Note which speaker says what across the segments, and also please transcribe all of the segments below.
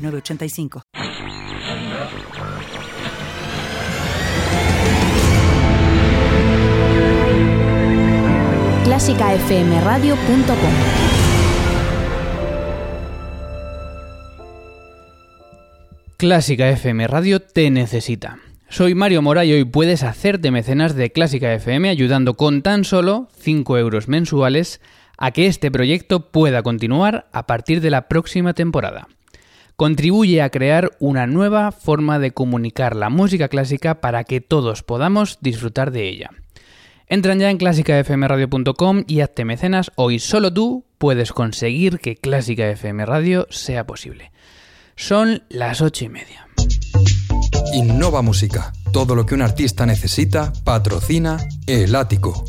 Speaker 1: 985.
Speaker 2: clásicafmradio.com
Speaker 3: Clásica FM Radio te necesita. Soy Mario Mora y hoy puedes hacerte mecenas de Clásica FM ayudando con tan solo 5 euros mensuales a que este proyecto pueda continuar a partir de la próxima temporada contribuye a crear una nueva forma de comunicar la música clásica para que todos podamos disfrutar de ella. Entran ya en clásicafmradio.com y hazte mecenas. Hoy solo tú puedes conseguir que Clásica FM Radio sea posible. Son las ocho y media.
Speaker 4: Innova Música. Todo lo que un artista necesita, patrocina El Ático.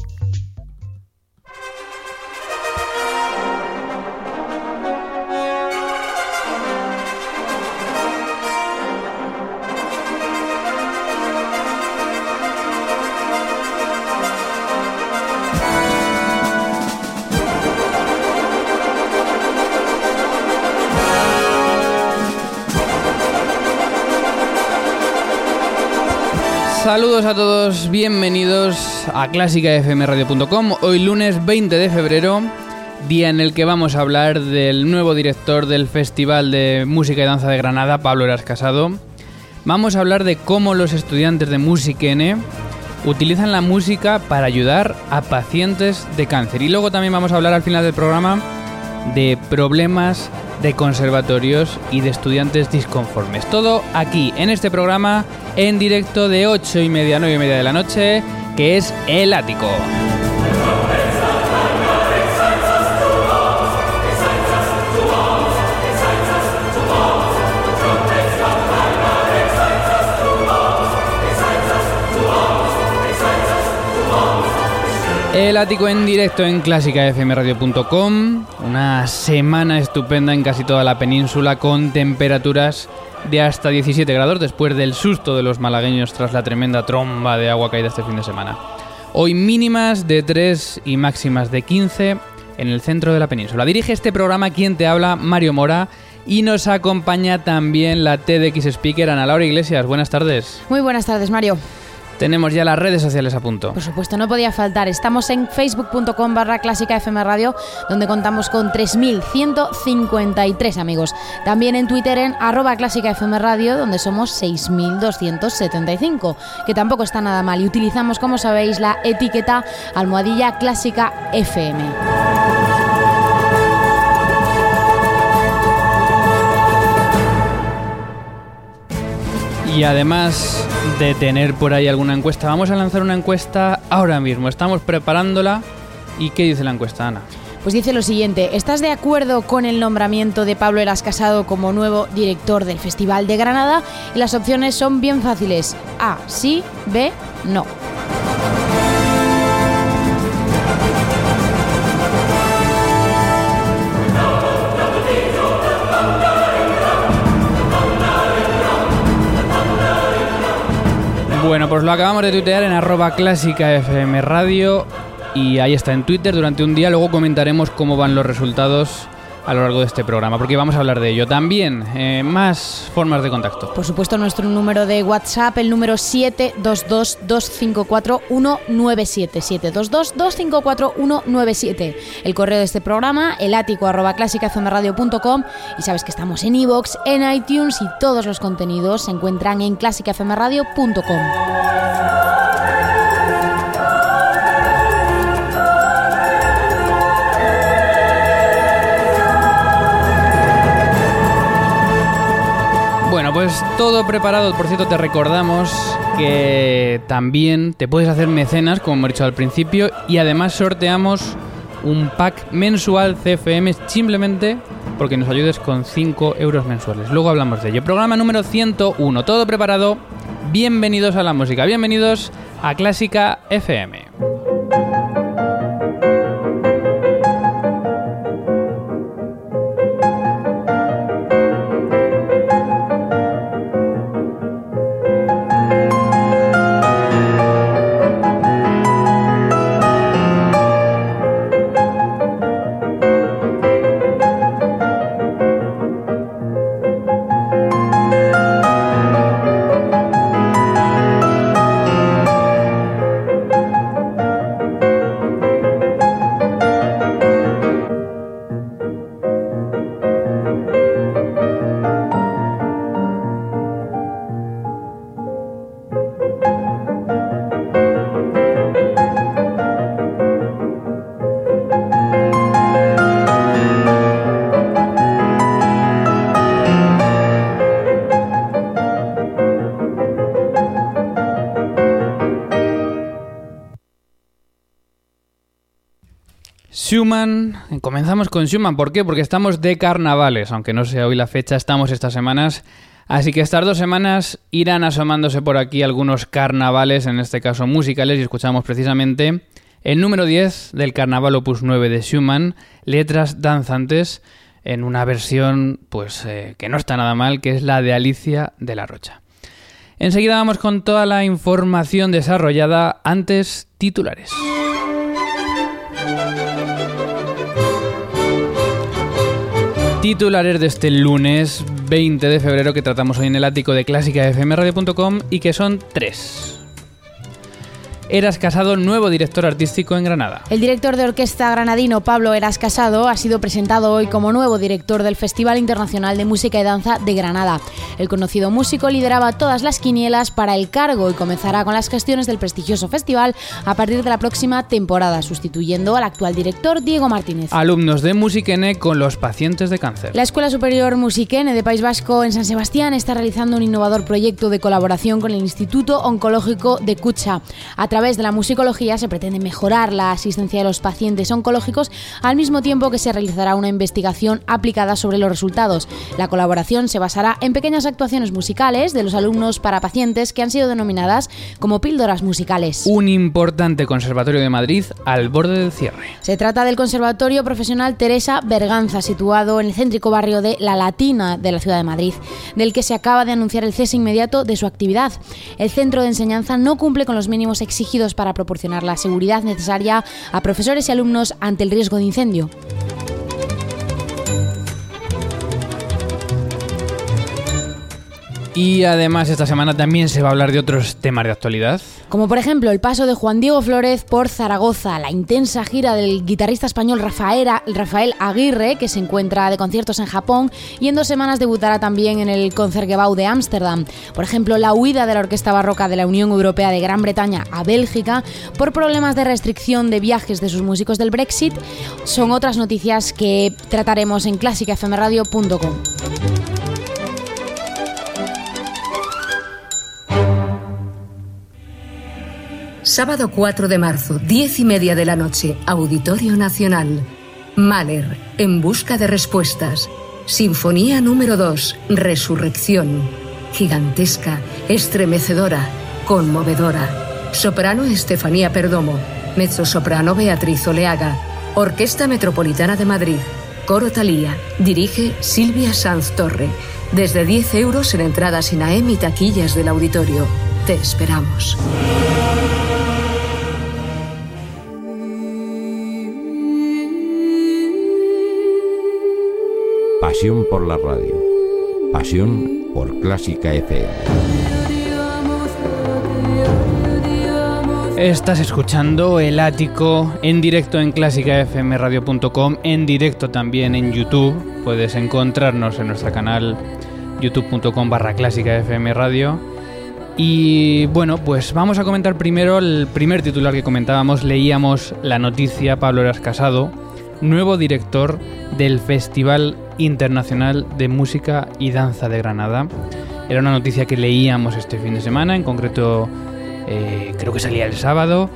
Speaker 3: Saludos a todos, bienvenidos a clásicafmradio.com. Hoy lunes 20 de febrero, día en el que vamos a hablar del nuevo director del Festival de Música y Danza de Granada, Pablo Eras Casado. Vamos a hablar de cómo los estudiantes de Música N utilizan la música para ayudar a pacientes de cáncer. Y luego también vamos a hablar al final del programa de problemas de conservatorios y de estudiantes disconformes. Todo aquí, en este programa, en directo de 8 y media a 9 y media de la noche, que es El Ático. El ático en directo en clásicafmradio.com. Una semana estupenda en casi toda la península con temperaturas de hasta 17 grados después del susto de los malagueños tras la tremenda tromba de agua caída este fin de semana. Hoy mínimas de 3 y máximas de 15 en el centro de la península. Dirige este programa quien te habla, Mario Mora. Y nos acompaña también la TDX Speaker Ana Laura Iglesias. Buenas tardes.
Speaker 2: Muy buenas tardes, Mario.
Speaker 3: Tenemos ya las redes sociales a punto.
Speaker 2: Por supuesto, no podía faltar. Estamos en facebook.com barra clásica FM Radio, donde contamos con 3.153 amigos. También en Twitter en arroba clásica FM Radio, donde somos 6.275, que tampoco está nada mal. Y utilizamos, como sabéis, la etiqueta almohadilla clásica FM.
Speaker 3: Y además de tener por ahí alguna encuesta, vamos a lanzar una encuesta ahora mismo. Estamos preparándola. ¿Y qué dice la encuesta, Ana?
Speaker 2: Pues dice lo siguiente, ¿estás de acuerdo con el nombramiento de Pablo Eras Casado como nuevo director del Festival de Granada? Y las opciones son bien fáciles. A, sí, B, no.
Speaker 3: Bueno, pues lo acabamos de tuitear en arroba clásica FM Radio y ahí está en Twitter durante un día. Luego comentaremos cómo van los resultados a lo largo de este programa, porque vamos a hablar de ello. También eh, más formas de contacto.
Speaker 2: Por supuesto, nuestro número de WhatsApp, el número 722-254-197. 722-254-197. El correo de este programa, el ático arroba. Y sabes que estamos en iVoox, en iTunes y todos los contenidos se encuentran en clásicafmradio.com.
Speaker 3: Pues todo preparado. Por cierto, te recordamos que también te puedes hacer mecenas, como hemos dicho al principio, y además sorteamos un pack mensual CFM simplemente porque nos ayudes con 5 euros mensuales. Luego hablamos de ello. Programa número 101. Todo preparado. Bienvenidos a la música. Bienvenidos a Clásica FM. Schumann, comenzamos con Schumann, ¿por qué? Porque estamos de carnavales, aunque no sea hoy la fecha, estamos estas semanas. Así que estas dos semanas irán asomándose por aquí algunos carnavales, en este caso musicales, y escuchamos precisamente el número 10 del Carnaval Opus 9 de Schumann, Letras Danzantes, en una versión pues eh, que no está nada mal, que es la de Alicia de la Rocha. Enseguida vamos con toda la información desarrollada, antes titulares. Titulares de este lunes 20 de febrero que tratamos hoy en el ático de clásicafmradio.com y que son tres. Eras Casado, nuevo director artístico en Granada.
Speaker 2: El director de orquesta granadino Pablo Eras Casado ha sido presentado hoy como nuevo director del Festival Internacional de Música y Danza de Granada. El conocido músico lideraba todas las quinielas para el cargo y comenzará con las gestiones del prestigioso festival a partir de la próxima temporada, sustituyendo al actual director Diego Martínez.
Speaker 3: Alumnos de Musiquene con los pacientes de cáncer.
Speaker 2: La Escuela Superior Musiquene de País Vasco en San Sebastián está realizando un innovador proyecto de colaboración con el Instituto Oncológico de Cucha. A través de la musicología se pretende mejorar la asistencia de los pacientes oncológicos al mismo tiempo que se realizará una investigación aplicada sobre los resultados. La colaboración se basará en pequeñas actuaciones musicales de los alumnos para pacientes que han sido denominadas como píldoras musicales.
Speaker 3: Un importante conservatorio de Madrid al borde del cierre.
Speaker 2: Se trata del Conservatorio Profesional Teresa Berganza, situado en el céntrico barrio de La Latina de la ciudad de Madrid, del que se acaba de anunciar el cese inmediato de su actividad. El centro de enseñanza no cumple con los mínimos exigidos para proporcionar la seguridad necesaria a profesores y alumnos ante el riesgo de incendio.
Speaker 3: Y además esta semana también se va a hablar de otros temas de actualidad.
Speaker 2: Como por ejemplo el paso de Juan Diego Flórez por Zaragoza, la intensa gira del guitarrista español Rafael Aguirre, que se encuentra de conciertos en Japón y en dos semanas debutará también en el Concertgebouw de Ámsterdam. Por ejemplo, la huida de la Orquesta Barroca de la Unión Europea de Gran Bretaña a Bélgica por problemas de restricción de viajes de sus músicos del Brexit son otras noticias que trataremos en clásicafmradio.com.
Speaker 5: Sábado 4 de marzo, 10 y media de la noche, Auditorio Nacional. Mahler, En Busca de Respuestas. Sinfonía número 2, Resurrección. Gigantesca, estremecedora, conmovedora. Soprano Estefanía Perdomo. Mezzosoprano Beatriz Oleaga. Orquesta Metropolitana de Madrid. Coro Talía. Dirige Silvia Sanz Torre. Desde 10 euros en entradas INAEM y taquillas del auditorio. Te esperamos.
Speaker 6: Pasión por la radio. Pasión por Clásica FM.
Speaker 3: Estás escuchando El Ático en directo en clásicafmradio.com, en directo también en YouTube. Puedes encontrarnos en nuestro canal youtube.com barra clásicafmradio. Y bueno, pues vamos a comentar primero el primer titular que comentábamos. Leíamos la noticia, Pablo Eras Casado, nuevo director del Festival Internacional de Música y Danza de Granada. Era una noticia que leíamos este fin de semana, en concreto eh, creo que salía el sábado.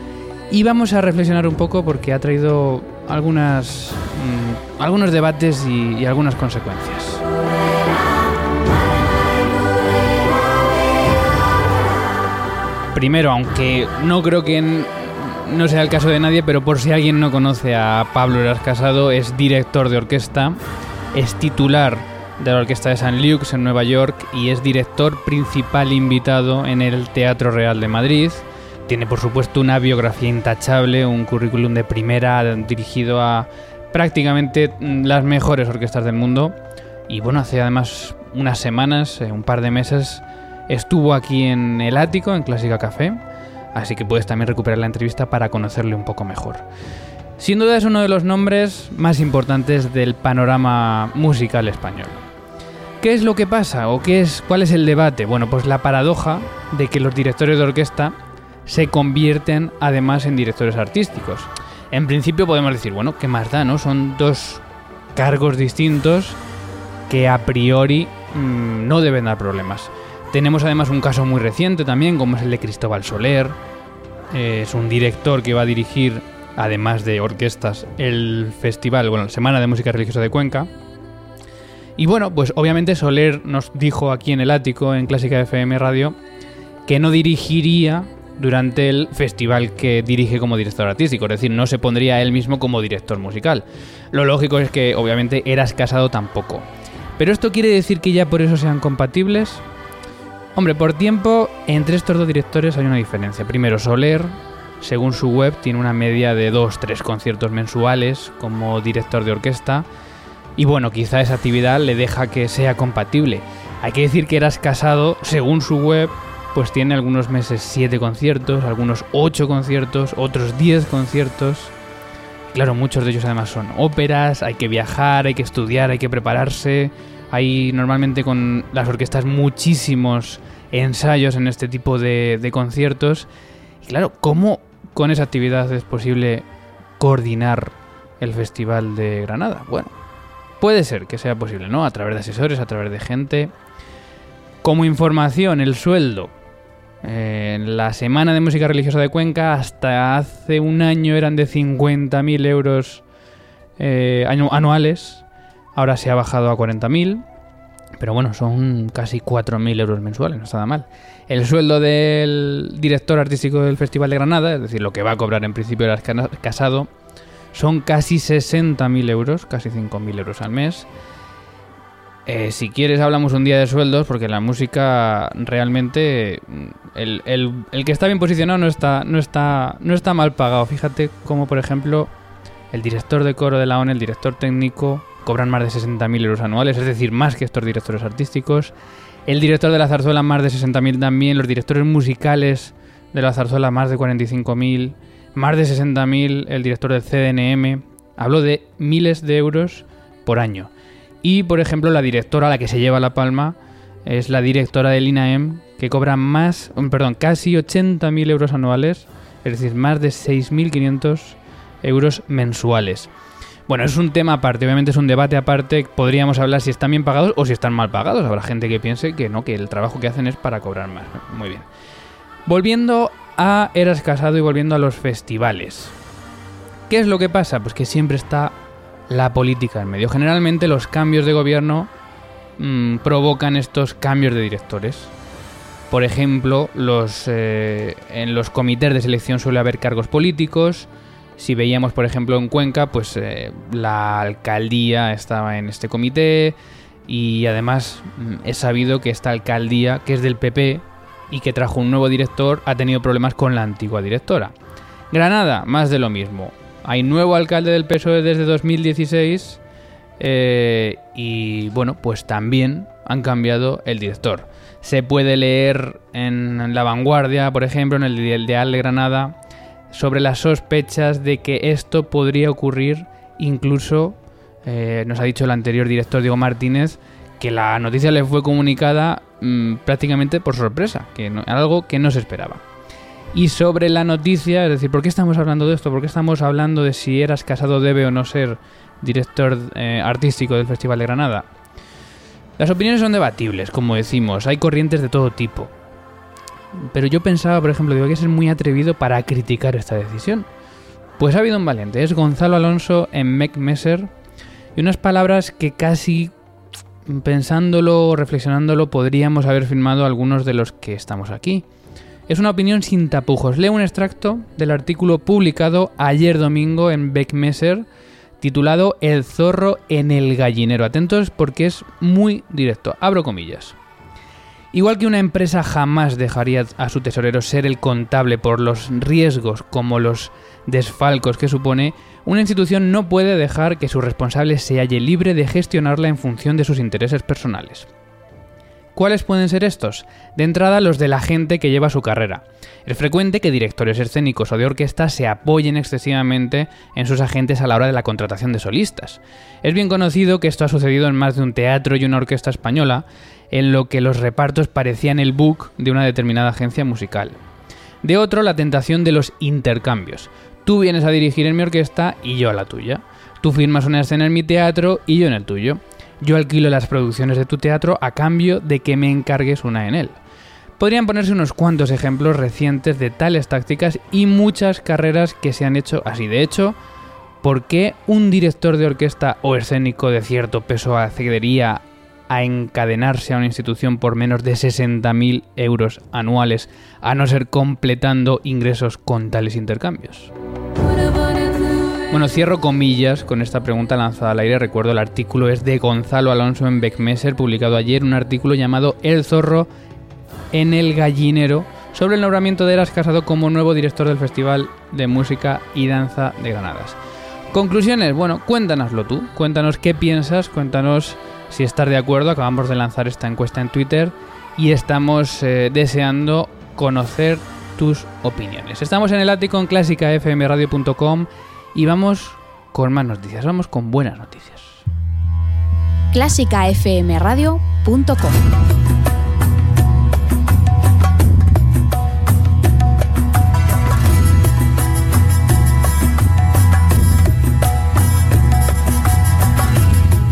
Speaker 3: Y vamos a reflexionar un poco porque ha traído algunas, mm, algunos debates y, y algunas consecuencias. Primero, aunque no creo que en- no sea el caso de nadie, pero por si alguien no conoce a Pablo Eras Casado, es director de orquesta, es titular de la Orquesta de San Luke's en Nueva York y es director principal invitado en el Teatro Real de Madrid. Tiene por supuesto una biografía intachable, un currículum de primera dirigido a prácticamente mm, las mejores orquestas del mundo. Y bueno, hace además unas semanas, eh, un par de meses, estuvo aquí en el ático, en Clásica Café. Así que puedes también recuperar la entrevista para conocerle un poco mejor. Sin duda es uno de los nombres más importantes del panorama musical español. ¿Qué es lo que pasa o qué es, cuál es el debate? Bueno, pues la paradoja de que los directores de orquesta se convierten además en directores artísticos. En principio podemos decir, bueno, ¿qué más da, no? Son dos cargos distintos que a priori mm, no deben dar problemas. Tenemos además un caso muy reciente también, como es el de Cristóbal Soler. Eh, es un director que va a dirigir, además de orquestas, el festival, bueno, la Semana de Música Religiosa de Cuenca. Y bueno, pues obviamente Soler nos dijo aquí en el ático, en Clásica FM Radio, que no dirigiría durante el festival que dirige como director artístico, es decir, no se pondría él mismo como director musical. Lo lógico es que obviamente Eras Casado tampoco. Pero esto quiere decir que ya por eso sean compatibles. Hombre, por tiempo, entre estos dos directores hay una diferencia. Primero, Soler, según su web, tiene una media de 2-3 conciertos mensuales como director de orquesta. Y bueno, quizá esa actividad le deja que sea compatible. Hay que decir que Eras Casado, según su web, pues tiene algunos meses 7 conciertos, algunos 8 conciertos, otros 10 conciertos. Claro, muchos de ellos además son óperas, hay que viajar, hay que estudiar, hay que prepararse. Hay normalmente con las orquestas muchísimos ensayos en este tipo de, conciertos. Y claro, ¿cómo con esa actividad es posible coordinar el Festival de Granada? Bueno, puede ser que sea posible, ¿no? A través de asesores, a través de gente. Como información, el sueldo. Eh, la Semana de Música Religiosa de Cuenca hasta hace un año eran de 50.000 euros eh, anuales. Ahora se ha bajado a 40.000. Pero bueno, son casi 4.000 euros mensuales, no está nada mal. El sueldo del director artístico del Festival de Granada, es decir, lo que va a cobrar en principio el casado, son casi 60.000 euros, casi 5.000 euros al mes. Eh, si quieres hablamos un día de sueldos, porque la música realmente... mm, El, el- el que está bien posicionado no está, no, está, no está mal pagado. Fíjate como, por ejemplo, el director de coro de la ONU, el director técnico, cobran más de 60.000 euros anuales, es decir, más que estos directores artísticos. El director de la zarzuela más de 60.000 también, los directores musicales de la zarzuela más de 45.000, más de 60.000 el director del CDNM. Hablo de miles de euros por año. Y, por ejemplo, la directora, la que se lleva la palma, es la directora del INAEM, que cobra más, um, perdón, casi 80.000 euros anuales, es decir, más de 6.500 euros mensuales. Bueno, es un tema aparte, obviamente es un debate aparte, podríamos hablar si están bien pagados o si están mal pagados. Habrá gente que piense que no, que el trabajo que hacen es para cobrar más. Muy bien. Volviendo a Eras Casado y volviendo a los festivales. ¿Qué es lo que pasa? Pues que siempre está la política en medio. Generalmente los cambios de gobierno mm, provocan estos cambios de directores. Por ejemplo, los, eh, en los comités de selección suele haber cargos políticos. Si veíamos, por ejemplo, en Cuenca, pues eh, la alcaldía estaba en este comité y además mm, es sabido que esta alcaldía, que es del PP y que trajo un nuevo director, ha tenido problemas con la antigua directora. Granada, más de lo mismo. Hay nuevo alcalde del PSOE desde 2016 eh, y bueno, pues también han cambiado el director. Se puede leer en La Vanguardia, por ejemplo, en el Ideal de Granada, sobre las sospechas de que esto podría ocurrir incluso, eh, nos ha dicho el anterior director Diego Martínez, que la noticia le fue comunicada mm, prácticamente por sorpresa, que no- algo que no se esperaba. Y sobre la noticia, es decir, ¿por qué estamos hablando de esto? ¿Por qué estamos hablando de si Eras Casado debe o no ser director eh, artístico del Festival de Granada? Las opiniones son debatibles, como decimos, hay corrientes de todo tipo. Pero yo pensaba, por ejemplo, digo, que ser muy atrevido para criticar esta decisión. Pues ha habido un valiente, es Gonzalo Alonso en Mec Messer, y unas palabras que casi pensándolo o reflexionándolo podríamos haber firmado algunos de los que estamos aquí. Es una opinión sin tapujos. Leo un extracto del artículo publicado ayer domingo en Beckmesser titulado El zorro en el gallinero. Atentos porque es muy directo. Abro comillas. Igual que una empresa jamás dejaría a su tesorero ser el contable por los riesgos como los desfalcos que supone, una institución no puede dejar que su responsable se halle libre de gestionarla en función de sus intereses personales. ¿Cuáles pueden ser estos? De entrada, los de la gente que lleva su carrera. Es frecuente que directores escénicos o de orquesta se apoyen excesivamente en sus agentes a la hora de la contratación de solistas. Es bien conocido que esto ha sucedido en más de un teatro y una orquesta española, en lo que los repartos parecían el book de una determinada agencia musical. De otro, la tentación de los intercambios. Tú vienes a dirigir en mi orquesta y yo a la tuya. Tú firmas una escena en mi teatro y yo en el tuyo. Yo alquilo las producciones de tu teatro a cambio de que me encargues una en él. Podrían ponerse unos cuantos ejemplos recientes de tales tácticas y muchas carreras que se han hecho así. De hecho, ¿por qué un director de orquesta o escénico de cierto peso accedería a encadenarse a una institución por menos de 60.000 euros anuales, a no ser completando ingresos con tales intercambios? Bueno, cierro comillas con esta pregunta lanzada al aire. Recuerdo el artículo es de Gonzalo Alonso en Beckmesser, publicado ayer, un artículo llamado El zorro en el gallinero sobre el nombramiento de Eras Casado como nuevo director del Festival de Música y Danza de Granadas. Conclusiones, bueno, cuéntanoslo tú, cuéntanos qué piensas, cuéntanos si estás de acuerdo. Acabamos de lanzar esta encuesta en Twitter y estamos eh, deseando conocer tus opiniones. Estamos en el ático en clásicafmradio.com y vamos con más noticias, vamos con buenas noticias.
Speaker 2: clásicafmradio.com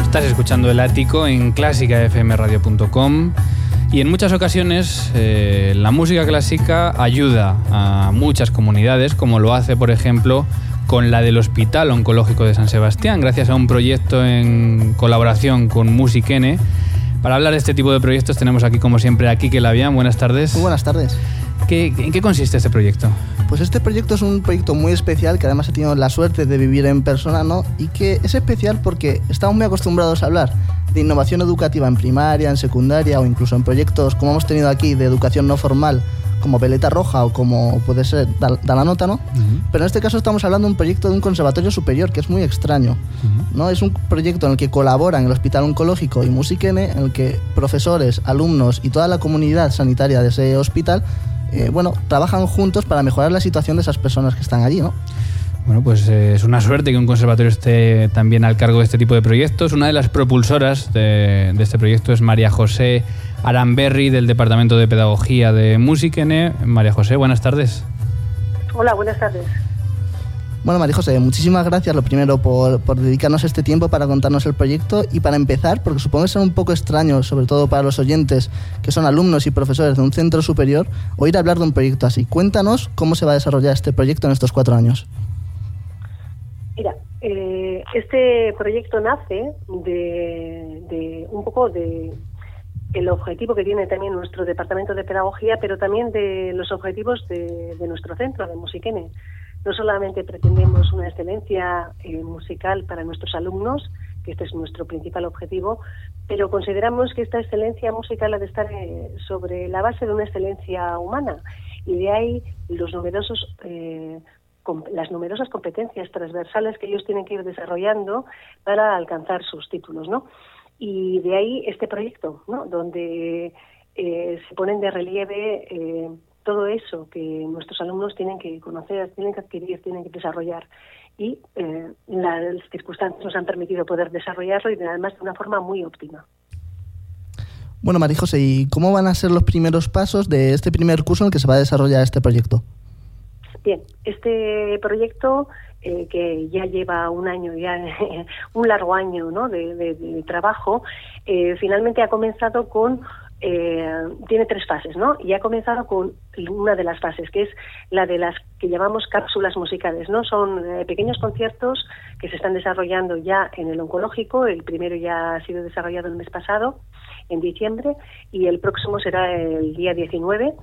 Speaker 3: Estás escuchando El Ático en clásicafmradio.com y en muchas ocasiones eh, la música clásica ayuda a muchas comunidades, como lo hace, por ejemplo, con la del Hospital Oncológico de San Sebastián, gracias a un proyecto en colaboración con Musiquene. Para hablar de este tipo de proyectos tenemos aquí, como siempre, a Kike Labian. Buenas tardes.
Speaker 7: Muy buenas tardes.
Speaker 3: ¿En qué consiste este proyecto?
Speaker 7: Pues este proyecto es un proyecto muy especial que además he tenido la suerte de vivir en persona, ¿no? Y que es especial porque estamos muy acostumbrados a hablar de innovación educativa en primaria, en secundaria o incluso en proyectos como hemos tenido aquí de educación no formal como Veleta Roja o como puede ser Da, la Nota, ¿no? Pero en este caso estamos hablando de un proyecto de un conservatorio superior que es muy extraño, ¿no? Es un proyecto en el que colaboran el Hospital Oncológico y Musiquene, en el que profesores, alumnos y toda la comunidad sanitaria de ese hospital, eh, bueno, trabajan juntos para mejorar la situación de esas personas que están allí, ¿no?
Speaker 3: Bueno, pues eh, es una suerte que un conservatorio esté también al cargo de este tipo de proyectos. Una de las propulsoras de, de este proyecto es María José Aramberri del Departamento de Pedagogía de Musikene. María José, buenas tardes.
Speaker 8: Hola, buenas tardes.
Speaker 7: Bueno, María José, muchísimas gracias lo primero por, por, dedicarnos este tiempo para contarnos el proyecto y para empezar, porque supongo que será un poco extraño, sobre todo para los oyentes que son alumnos y profesores de un centro superior, oír hablar de un proyecto así. Cuéntanos cómo se va a desarrollar este proyecto en estos cuatro años.
Speaker 8: Mira, eh, este proyecto nace de, de un poco de el objetivo que tiene también nuestro departamento de pedagogía, pero también de los objetivos de, nuestro centro de Musiquene. No solamente pretendemos una excelencia eh, musical para nuestros alumnos, que este es nuestro principal objetivo, pero consideramos que esta excelencia musical ha de estar eh, sobre la base de una excelencia humana y de ahí los numerosos eh, las numerosas competencias transversales que ellos tienen que ir desarrollando para alcanzar sus títulos, ¿no? Y de ahí este proyecto, ¿no? donde eh, se ponen de relieve eh, todo eso que nuestros alumnos tienen que conocer, tienen que adquirir, tienen que desarrollar. Y eh, las circunstancias nos han permitido poder desarrollarlo y además de una forma muy óptima.
Speaker 7: Bueno, María José, ¿y cómo van a ser los primeros pasos de este primer curso en el que se va a desarrollar este proyecto?
Speaker 8: Bien, este proyecto eh, que ya lleva un año, ya un largo año ¿no? de, de, de trabajo, eh, finalmente ha comenzado con eh, tiene tres fases, ¿no? Y ha comenzado con una de las fases, que es la de las que llamamos cápsulas musicales, ¿no? Son eh, pequeños conciertos que se están desarrollando ya en el oncológico. El primero ya ha sido desarrollado el mes pasado, en diciembre, y el próximo será el día 19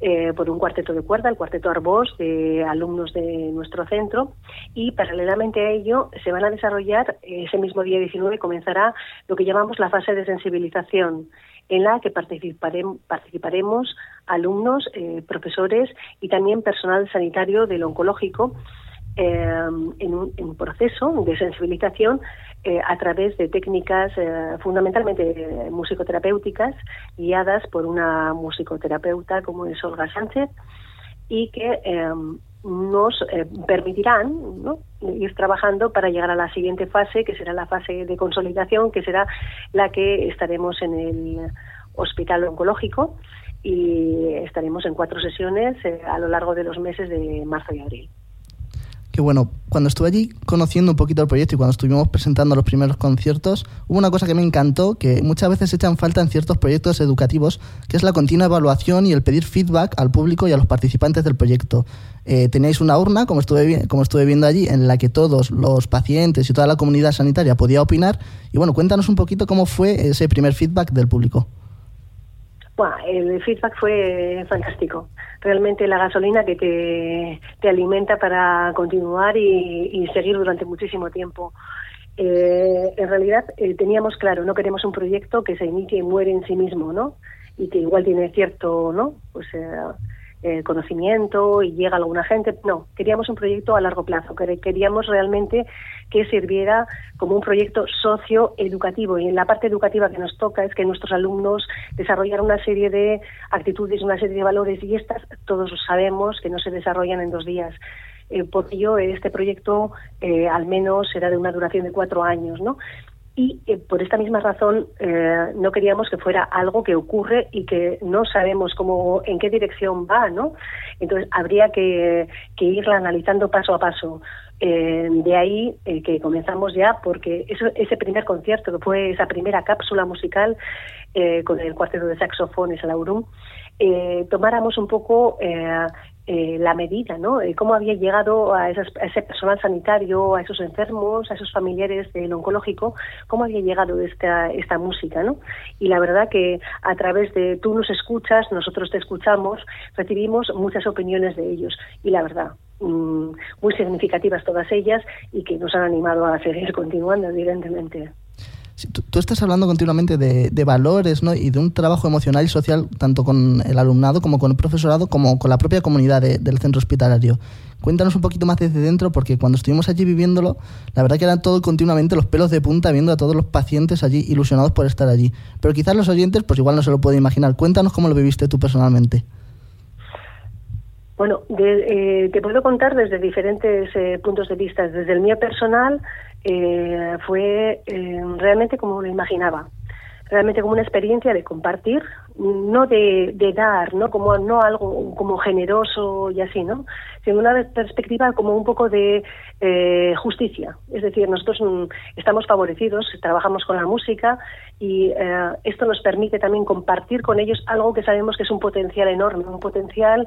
Speaker 8: eh, por un cuarteto de cuerda, el cuarteto Arbós, de alumnos de nuestro centro, y paralelamente a ello se van a desarrollar, ese mismo día 19 comenzará lo que llamamos la fase de sensibilización, en la que participaremos, participaremos alumnos, eh, profesores y también personal sanitario del oncológico eh, en, un, proceso de sensibilización eh, a través de técnicas eh, fundamentalmente musicoterapéuticas guiadas por una musicoterapeuta como es Olga Sánchez y que nos permitirán ir trabajando para llegar a la siguiente fase, que será la fase de consolidación, que será la que estaremos en el hospital oncológico y estaremos en cuatro sesiones a lo largo de los meses de marzo y abril
Speaker 7: que bueno, cuando estuve allí conociendo un poquito el proyecto y cuando estuvimos presentando los primeros conciertos, hubo una cosa que me encantó, que muchas veces echan falta en ciertos proyectos educativos, que es la continua evaluación y el pedir feedback al público y a los participantes del proyecto. Eh, teníais una urna, como estuve, como estuve viendo allí, en la que todos los pacientes y toda la comunidad sanitaria podía opinar. Y bueno, cuéntanos un poquito cómo fue ese primer feedback del público.
Speaker 8: Bueno, el feedback fue fantástico. Realmente la gasolina que te, te alimenta para continuar y, seguir durante muchísimo tiempo. Eh, en realidad eh, teníamos claro, no queremos un proyecto que se inicie y muere en sí mismo, ¿no? Y que igual tiene cierto, ¿no? Pues eh, eh, conocimiento y llega alguna gente. No, queríamos un proyecto a largo plazo, queríamos realmente que sirviera como un proyecto socioeducativo. Y en la parte educativa que nos toca es que nuestros alumnos desarrollaran una serie de actitudes, una serie de valores y estas todos sabemos que no se desarrollan en dos días. Eh, por ello, este proyecto eh, al menos será de una duración de cuatro años, ¿no? Y eh, por esta misma razón eh, no queríamos que fuera algo que ocurre y que no sabemos cómo en qué dirección va no entonces habría que, irla analizando paso a paso. Eh, de ahí que comenzamos ya porque eso, ese primer concierto que fue esa primera cápsula musical con el cuarteto de saxofones Laurum tomáramos un poco eh, la medida, ¿no? Eh, cómo había llegado a, ese personal sanitario, a esos enfermos, a esos familiares del oncológico, cómo había llegado esta, esta música, ¿no? Y la verdad que a través de tú nos escuchas, nosotros te escuchamos, recibimos muchas opiniones de ellos y la verdad mm, muy significativas todas ellas y que nos han animado a seguir continuando, evidentemente
Speaker 7: tú, estás hablando continuamente de, valores ¿no? y de un trabajo emocional y social tanto con el alumnado como con el profesorado como con la propia comunidad del centro hospitalario. Cuéntanos un poquito más desde dentro porque cuando estuvimos allí viviéndolo, la verdad que eran todo continuamente los pelos de punta viendo a todos los pacientes allí ilusionados por estar allí. Pero quizás los oyentes pues igual no se lo pueden imaginar. Cuéntanos cómo lo viviste tú personalmente.
Speaker 8: Bueno, eh, te puedo contar desde diferentes eh, puntos de vista. Desde el mío personal, eh, fue eh, realmente como lo imaginaba. Realmente como una experiencia de compartir, no de, dar, no como no algo como generoso y así, ¿no? Sino una perspectiva como un poco de eh, justicia. Es decir, nosotros mm, estamos favorecidos, trabajamos con la música y esto nos permite también compartir con ellos algo que sabemos que es un potencial enorme, un potencial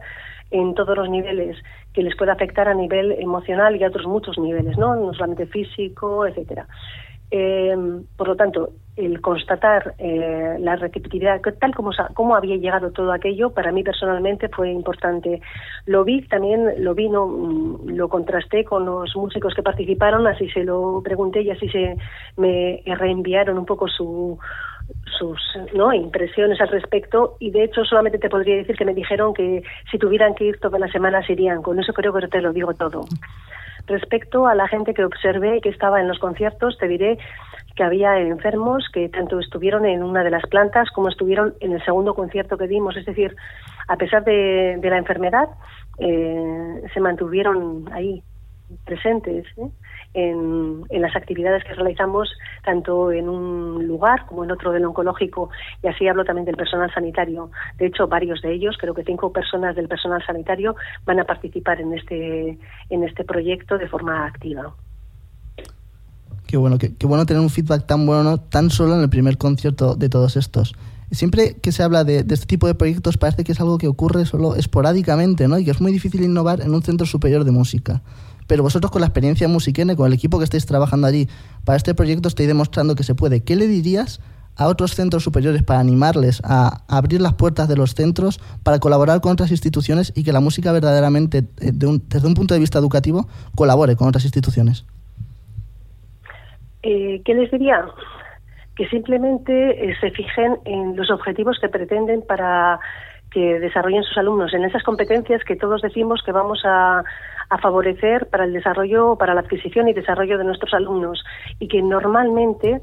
Speaker 8: en todos los niveles que les puede afectar a nivel emocional y a otros muchos niveles, no, no solamente físico, etcétera. Eh, por lo tanto, el constatar eh, la repetitividad, tal como, como había llegado todo aquello, para mí personalmente fue importante. Lo vi también, lo vi, no, mm, lo contrasté con los músicos que participaron, así se lo pregunté y así se me reenviaron un poco su, sus ¿no? impresiones al respecto y de hecho solamente te podría decir que me dijeron que si tuvieran que ir todas las semanas irían. Con eso creo que te lo digo todo. Respecto a la gente que observé y que estaba en los conciertos, te diré que había enfermos que tanto estuvieron en una de las plantas como estuvieron en el segundo concierto que dimos. Es decir, a pesar de, de la enfermedad, eh, se mantuvieron ahí presentes. ¿eh? En, las actividades que realizamos tanto en un lugar como en otro del oncológico y así hablo también del personal sanitario. De hecho, varios de ellos, creo que cinco personas del personal sanitario van a participar en este, en este proyecto de forma activa.
Speaker 7: Qué bueno, qué, bueno tener un feedback tan bueno, tan solo en el primer concierto de todos estos. Siempre que se habla de, este tipo de proyectos parece que es algo que ocurre solo esporádicamente, ¿no? Y que es muy difícil innovar en un centro superior de música. Pero vosotros con la experiencia musiquene, con el equipo que estáis trabajando allí para este proyecto, estáis demostrando que se puede. ¿Qué le dirías a otros centros superiores para animarles a abrir las puertas de los centros, para colaborar con otras instituciones y que la música verdaderamente, eh, desde un punto de vista educativo, colabore con otras instituciones?
Speaker 8: Eh, ¿Qué les diría? Que simplemente eh, se fijen en los objetivos que pretenden para que desarrollen sus alumnos, en esas competencias que todos decimos que vamos a, a favorecer para el desarrollo, para la adquisición y desarrollo de nuestros alumnos. Y que normalmente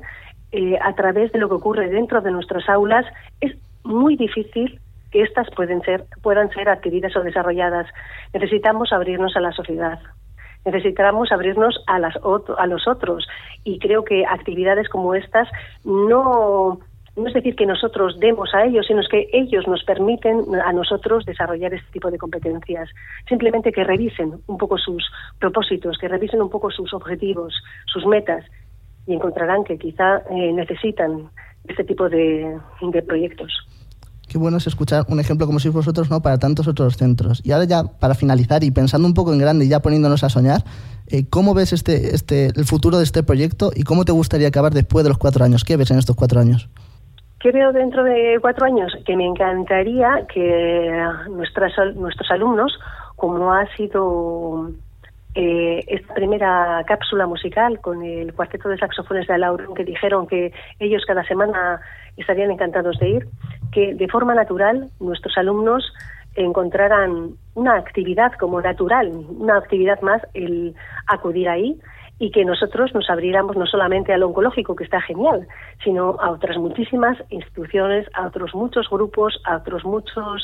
Speaker 8: eh, a través de lo que ocurre dentro de nuestras aulas es muy difícil que éstas pueden ser, puedan ser adquiridas o desarrolladas. Necesitamos abrirnos a la sociedad. Necesitamos abrirnos a, las, a los otros. Y creo que actividades como estas no no es decir que nosotros demos a ellos, sino que ellos nos permiten a nosotros desarrollar este tipo de competencias. Simplemente que revisen un poco sus propósitos, que revisen un poco sus objetivos, sus metas, y encontrarán que quizá eh, necesitan este tipo de, proyectos.
Speaker 7: Qué bueno es escuchar un ejemplo como sois vosotros, ¿no? Para tantos otros centros. Y ahora ya, para finalizar y pensando un poco en grande y ya poniéndonos a soñar, eh, ¿cómo ves este, este, el futuro de este proyecto y cómo te gustaría acabar después de los cuatro años? ¿Qué ves en estos cuatro años?
Speaker 8: ¿Qué veo dentro de cuatro años? Que me encantaría que nuestras, nuestros alumnos, como ha sido eh, esta primera cápsula musical con el cuarteto de saxofones de Alaurón, que dijeron que ellos cada semana estarían encantados de ir, que de forma natural nuestros alumnos encontraran una actividad como natural, una actividad más el acudir ahí y que nosotros nos abriéramos no solamente al oncológico, que está genial, sino a otras muchísimas instituciones, a otros muchos grupos, a otros muchos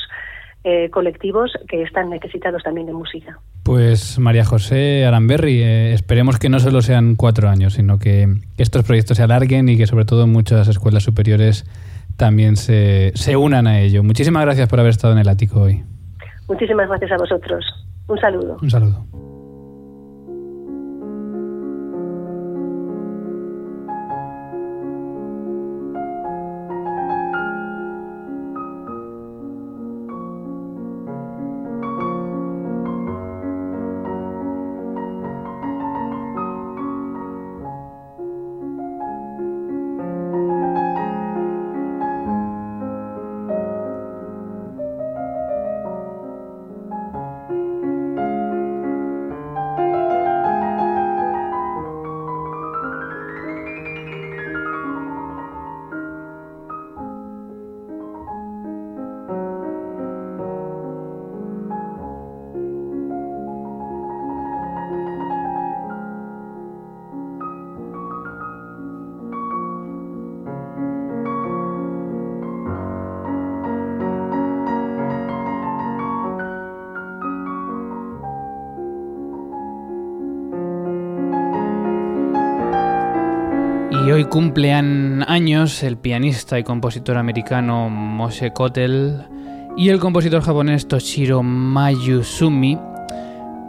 Speaker 8: eh, colectivos que están necesitados también de música.
Speaker 3: Pues María José Aramberri, eh, esperemos que no solo sean cuatro años, sino que, estos proyectos se alarguen y que sobre todo muchas escuelas superiores también se, se unan a ello. Muchísimas gracias por haber estado en el ático hoy.
Speaker 8: Muchísimas gracias a vosotros. Un saludo.
Speaker 3: Un saludo. Hoy cumplean años el pianista y compositor americano Moshe Kotel y el compositor japonés Toshiro Mayuzumi.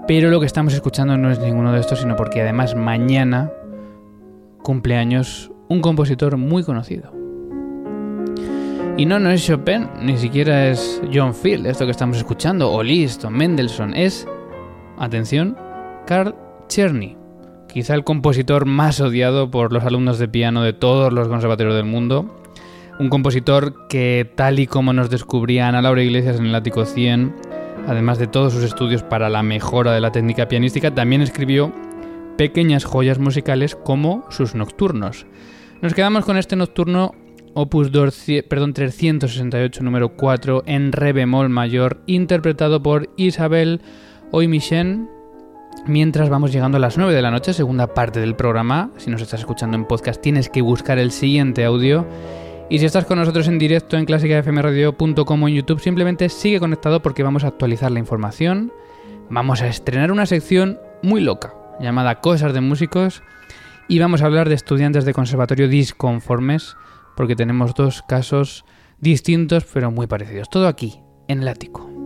Speaker 3: Pero lo que estamos escuchando no es ninguno de estos, sino porque además mañana cumpleaños un compositor muy conocido. Y no, no es Chopin, ni siquiera es John Field, esto que estamos escuchando, o Liszt, o Mendelssohn, es, atención, Carl Czerny quizá el compositor más odiado por los alumnos de piano de todos los conservatorios del mundo. Un compositor que, tal y como nos descubría Ana Laura Iglesias en el Ático 100, además de todos sus estudios para la mejora de la técnica pianística, también escribió pequeñas joyas musicales como sus nocturnos. Nos quedamos con este nocturno opus 368 número 4 en re bemol mayor, interpretado por Isabel Oimichen Mientras vamos llegando a las 9 de la noche, segunda parte del programa. Si nos estás escuchando en podcast, tienes que buscar el siguiente audio. Y si estás con nosotros en directo en clásicafmradio.com o en YouTube, simplemente sigue conectado porque vamos a actualizar la información. Vamos a estrenar una sección muy loca llamada Cosas de Músicos y vamos a hablar de estudiantes de conservatorio disconformes porque tenemos dos casos distintos pero muy parecidos. Todo aquí, en el ático.